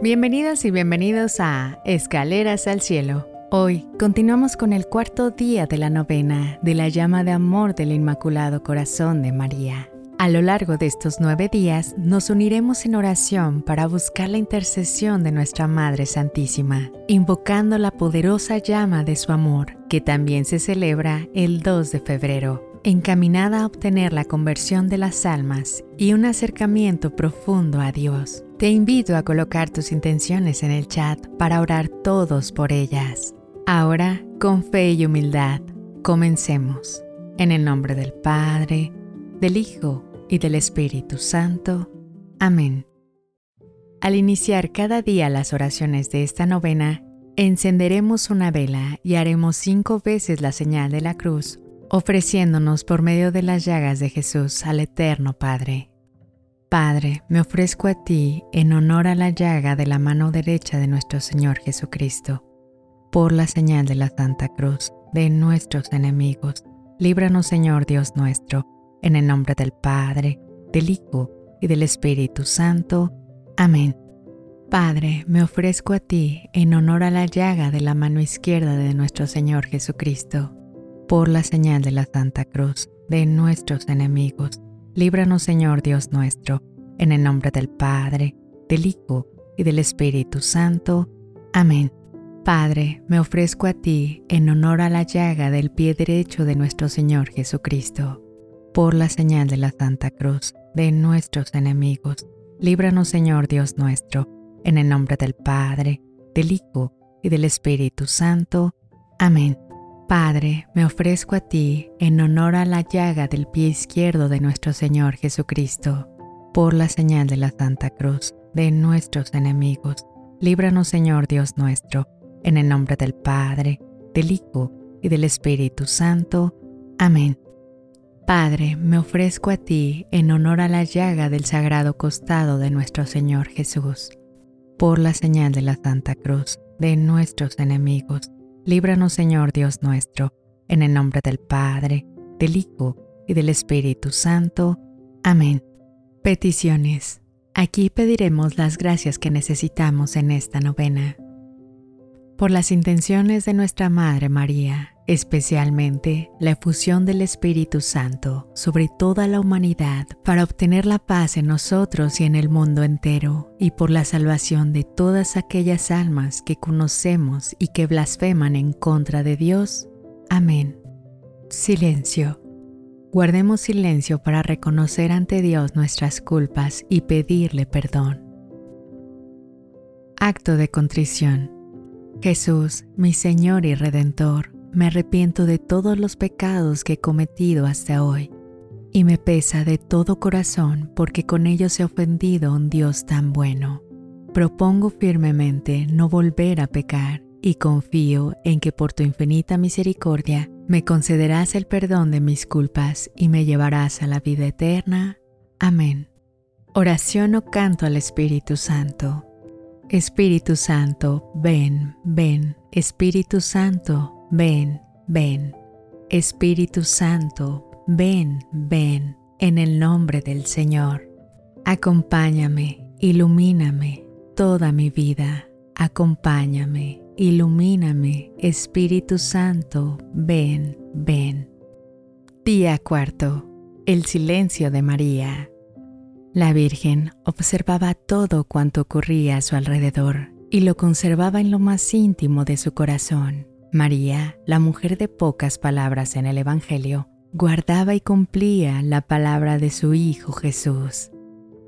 Bienvenidas y bienvenidos a Escaleras al Cielo. Hoy continuamos con el cuarto día de la novena de la llama de amor del Inmaculado Corazón de María. A lo largo de estos nueve días nos uniremos en oración para buscar la intercesión de nuestra Madre Santísima, invocando la poderosa llama de su amor, que también se celebra el 2 de febrero encaminada a obtener la conversión de las almas y un acercamiento profundo a Dios. Te invito a colocar tus intenciones en el chat para orar todos por ellas. Ahora, con fe y humildad, comencemos. En el nombre del Padre, del Hijo y del Espíritu Santo. Amén. Al iniciar cada día las oraciones de esta novena, encenderemos una vela y haremos cinco veces la señal de la cruz ofreciéndonos por medio de las llagas de Jesús al Eterno Padre. Padre, me ofrezco a ti en honor a la llaga de la mano derecha de nuestro Señor Jesucristo, por la señal de la Santa Cruz de nuestros enemigos. Líbranos, Señor Dios nuestro, en el nombre del Padre, del Hijo y del Espíritu Santo. Amén. Padre, me ofrezco a ti en honor a la llaga de la mano izquierda de nuestro Señor Jesucristo por la señal de la Santa Cruz de nuestros enemigos. Líbranos, Señor Dios nuestro, en el nombre del Padre, del Hijo y del Espíritu Santo. Amén. Padre, me ofrezco a ti en honor a la llaga del pie derecho de nuestro Señor Jesucristo. Por la señal de la Santa Cruz de nuestros enemigos. Líbranos, Señor Dios nuestro, en el nombre del Padre, del Hijo y del Espíritu Santo. Amén. Padre, me ofrezco a ti en honor a la llaga del pie izquierdo de nuestro Señor Jesucristo, por la señal de la Santa Cruz de nuestros enemigos. Líbranos, Señor Dios nuestro, en el nombre del Padre, del Hijo y del Espíritu Santo. Amén. Padre, me ofrezco a ti en honor a la llaga del sagrado costado de nuestro Señor Jesús, por la señal de la Santa Cruz de nuestros enemigos Líbranos, Señor Dios nuestro, en el nombre del Padre, del Hijo y del Espíritu Santo. Amén. Peticiones. Aquí pediremos las gracias que necesitamos en esta novena. Por las intenciones de nuestra Madre María, especialmente la efusión del Espíritu Santo sobre toda la humanidad para obtener la paz en nosotros y en el mundo entero, y por la salvación de todas aquellas almas que conocemos y que blasfeman en contra de Dios. Amén. Silencio. Guardemos silencio para reconocer ante Dios nuestras culpas y pedirle perdón. Acto de contrición. Jesús, mi Señor y Redentor, me arrepiento de todos los pecados que he cometido hasta hoy, y me pesa de todo corazón porque con ellos he ofendido a un Dios tan bueno. Propongo firmemente no volver a pecar y confío en que por tu infinita misericordia me concederás el perdón de mis culpas y me llevarás a la vida eterna. Amén. Oración o canto al Espíritu Santo. Espíritu Santo, ven, ven. Espíritu Santo, ven, ven. Espíritu Santo, ven, ven, en el nombre del Señor. Acompáñame, ilumíname toda mi vida. Acompáñame, ilumíname, Espíritu Santo, ven, ven. Día cuarto. El silencio de María. La Virgen observaba todo cuanto ocurría a su alrededor y lo conservaba en lo más íntimo de su corazón. María, la mujer de pocas palabras en el Evangelio, guardaba y cumplía la palabra de su Hijo Jesús.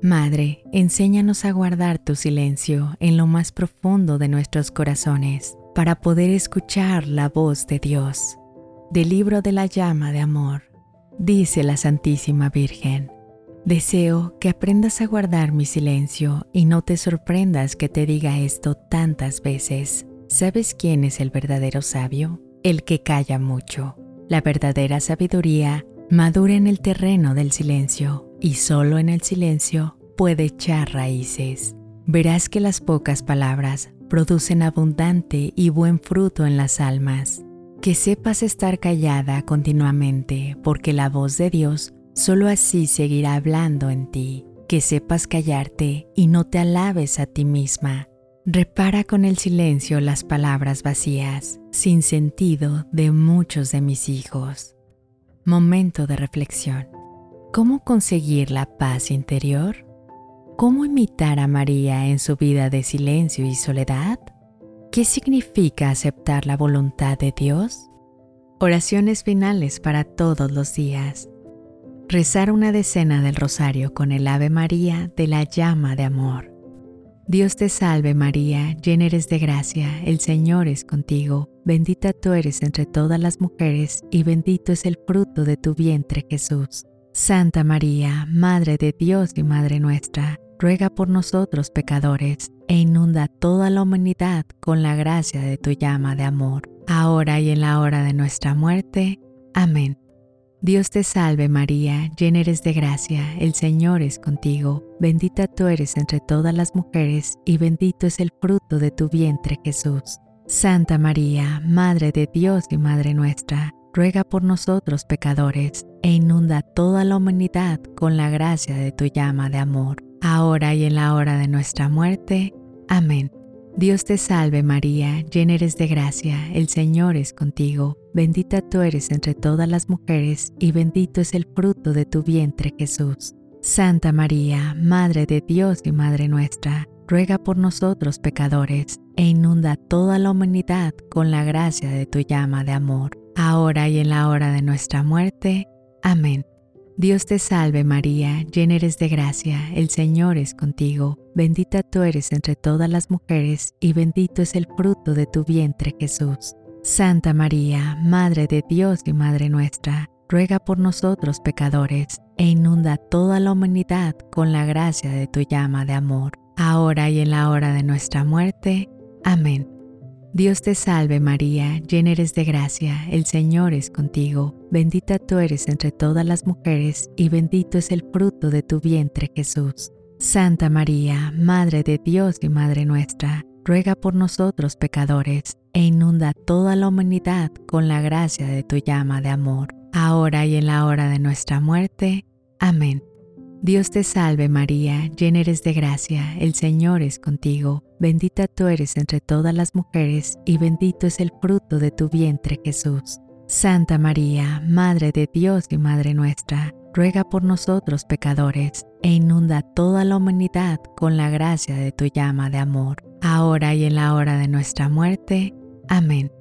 Madre, enséñanos a guardar tu silencio en lo más profundo de nuestros corazones para poder escuchar la voz de Dios. Del libro de la llama de amor, dice la Santísima Virgen, deseo que aprendas a guardar mi silencio y no te sorprendas que te diga esto tantas veces ¿Sabes quién es el verdadero sabio? El que calla mucho. La verdadera sabiduría madura en el terreno del silencio y solo en el silencio puede echar raíces. Verás que las pocas palabras producen abundante y buen fruto en las almas. Que sepas estar callada continuamente, porque la voz de Dios solo así seguirá hablando en ti. Que sepas callarte y no te alabes a ti misma, Repara con el silencio las palabras vacías, sin sentido de muchos de mis hijos. Momento de reflexión. ¿Cómo conseguir la paz interior? ¿Cómo imitar a María en su vida de silencio y soledad? ¿Qué significa aceptar la voluntad de Dios? Oraciones finales para todos los días. Rezar una decena del rosario con el Ave María de la llama de amor. Dios te salve María, llena eres de gracia, el Señor es contigo, bendita tú eres entre todas las mujeres y bendito es el fruto de tu vientre Jesús. Santa María, Madre de Dios y Madre nuestra, ruega por nosotros pecadores e inunda toda la humanidad con la gracia de tu llama de amor, ahora y en la hora de nuestra muerte. Amén. Dios te salve María, llena eres de gracia, el Señor es contigo, bendita tú eres entre todas las mujeres y bendito es el fruto de tu vientre Jesús. Santa María, Madre de Dios y Madre nuestra, ruega por nosotros pecadores e inunda toda la humanidad con la gracia de tu llama de amor, ahora y en la hora de nuestra muerte. Amén. Dios te salve María, llena eres de gracia, el Señor es contigo, bendita tú eres entre todas las mujeres y bendito es el fruto de tu vientre Jesús. Santa María, Madre de Dios y Madre nuestra, ruega por nosotros pecadores e inunda toda la humanidad con la gracia de tu llama de amor, ahora y en la hora de nuestra muerte. Amén. Dios te salve María, llena eres de gracia, el Señor es contigo, bendita tú eres entre todas las mujeres y bendito es el fruto de tu vientre Jesús. Santa María, Madre de Dios y Madre nuestra, ruega por nosotros pecadores e inunda toda la humanidad con la gracia de tu llama de amor, ahora y en la hora de nuestra muerte. Amén. Dios te salve María, llena eres de gracia, el Señor es contigo, bendita tú eres entre todas las mujeres y bendito es el fruto de tu vientre Jesús. Santa María, Madre de Dios y Madre nuestra, ruega por nosotros pecadores e inunda toda la humanidad con la gracia de tu llama de amor, ahora y en la hora de nuestra muerte. Amén. Dios te salve María, llena eres de gracia, el Señor es contigo, bendita tú eres entre todas las mujeres y bendito es el fruto de tu vientre Jesús. Santa María, Madre de Dios y Madre nuestra, ruega por nosotros pecadores e inunda toda la humanidad con la gracia de tu llama de amor, ahora y en la hora de nuestra muerte. Amén.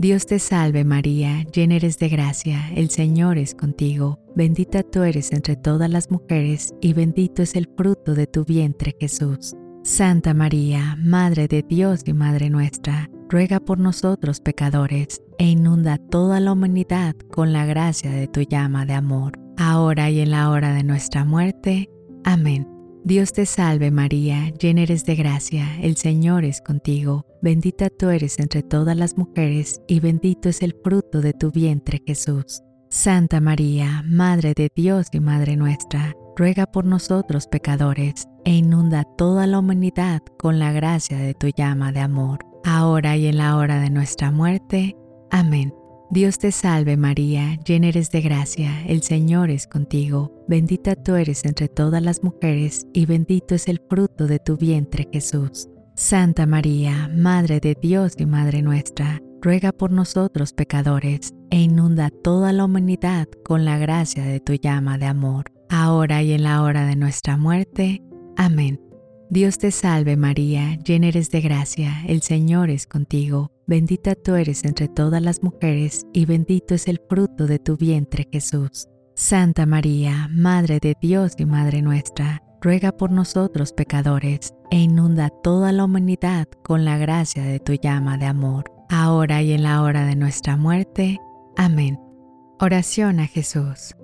Dios te salve María, llena eres de gracia, el Señor es contigo, bendita tú eres entre todas las mujeres y bendito es el fruto de tu vientre Jesús. Santa María, Madre de Dios y Madre nuestra, ruega por nosotros pecadores e inunda toda la humanidad con la gracia de tu llama de amor, ahora y en la hora de nuestra muerte. Amén. Dios te salve María, llena eres de gracia, el Señor es contigo, bendita tú eres entre todas las mujeres y bendito es el fruto de tu vientre Jesús. Santa María, Madre de Dios y Madre nuestra, ruega por nosotros pecadores e inunda toda la humanidad con la gracia de tu llama de amor, ahora y en la hora de nuestra muerte. Amén. Dios te salve María, llena eres de gracia, el Señor es contigo, bendita tú eres entre todas las mujeres y bendito es el fruto de tu vientre Jesús. Santa María, Madre de Dios y Madre nuestra, ruega por nosotros pecadores e inunda toda la humanidad con la gracia de tu llama de amor, ahora y en la hora de nuestra muerte. Amén. Dios te salve María, llena eres de gracia, el Señor es contigo, bendita tú eres entre todas las mujeres y bendito es el fruto de tu vientre Jesús. Santa María, Madre de Dios y Madre nuestra, ruega por nosotros pecadores e inunda toda la humanidad con la gracia de tu llama de amor, ahora y en la hora de nuestra muerte. Amén. Oración a Jesús.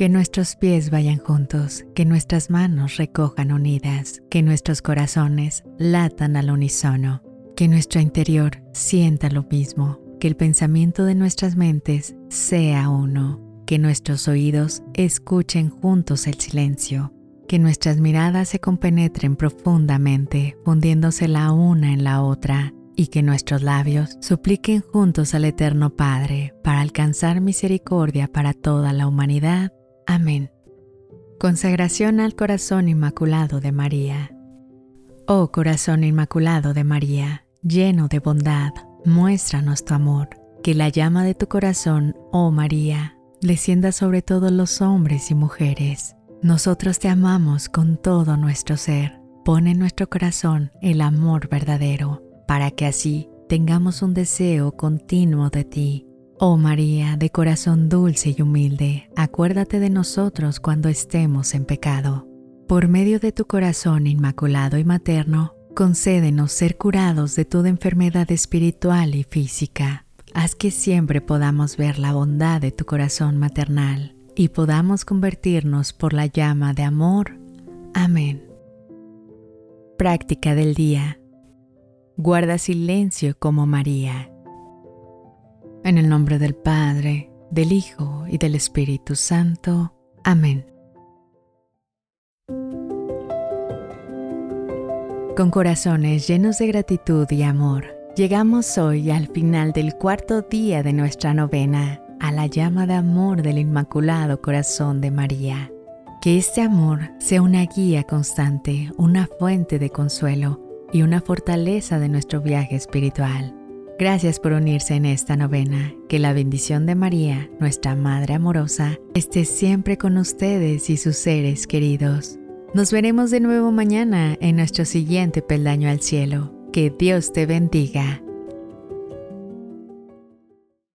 Que nuestros pies vayan juntos, que nuestras manos recojan unidas, que nuestros corazones latan al unísono, que nuestro interior sienta lo mismo, que el pensamiento de nuestras mentes sea uno, que nuestros oídos escuchen juntos el silencio, que nuestras miradas se compenetren profundamente, fundiéndose la una en la otra, y que nuestros labios supliquen juntos al Eterno Padre para alcanzar misericordia para toda la humanidad Amén. Consagración al Corazón Inmaculado de María. Oh corazón inmaculado de María, lleno de bondad, muéstranos tu amor, que la llama de tu corazón, oh María, descienda sobre todos los hombres y mujeres. Nosotros te amamos con todo nuestro ser. Pon en nuestro corazón el amor verdadero, para que así tengamos un deseo continuo de ti. Oh María, de corazón dulce y humilde, acuérdate de nosotros cuando estemos en pecado por medio de tu corazón inmaculado y materno, concédenos ser curados de toda enfermedad espiritual y física. Haz que siempre podamos ver la bondad de tu corazón maternal y podamos convertirnos por la llama de amor. Amén. Práctica del día. Guarda silencio como María. En el nombre del Padre, del Hijo y del Espíritu Santo. Amén. Con corazones llenos de gratitud y amor, llegamos hoy al final del cuarto día de nuestra novena, a la llama de amor del Inmaculado Corazón de María. Que este amor sea una guía constante, una fuente de consuelo y una fortaleza de nuestro viaje espiritual. Gracias por unirse en esta novena. Que la bendición de María, nuestra Madre amorosa, esté siempre con ustedes y sus seres queridos. Nos veremos de nuevo mañana en nuestro siguiente peldaño al cielo. Que Dios te bendiga.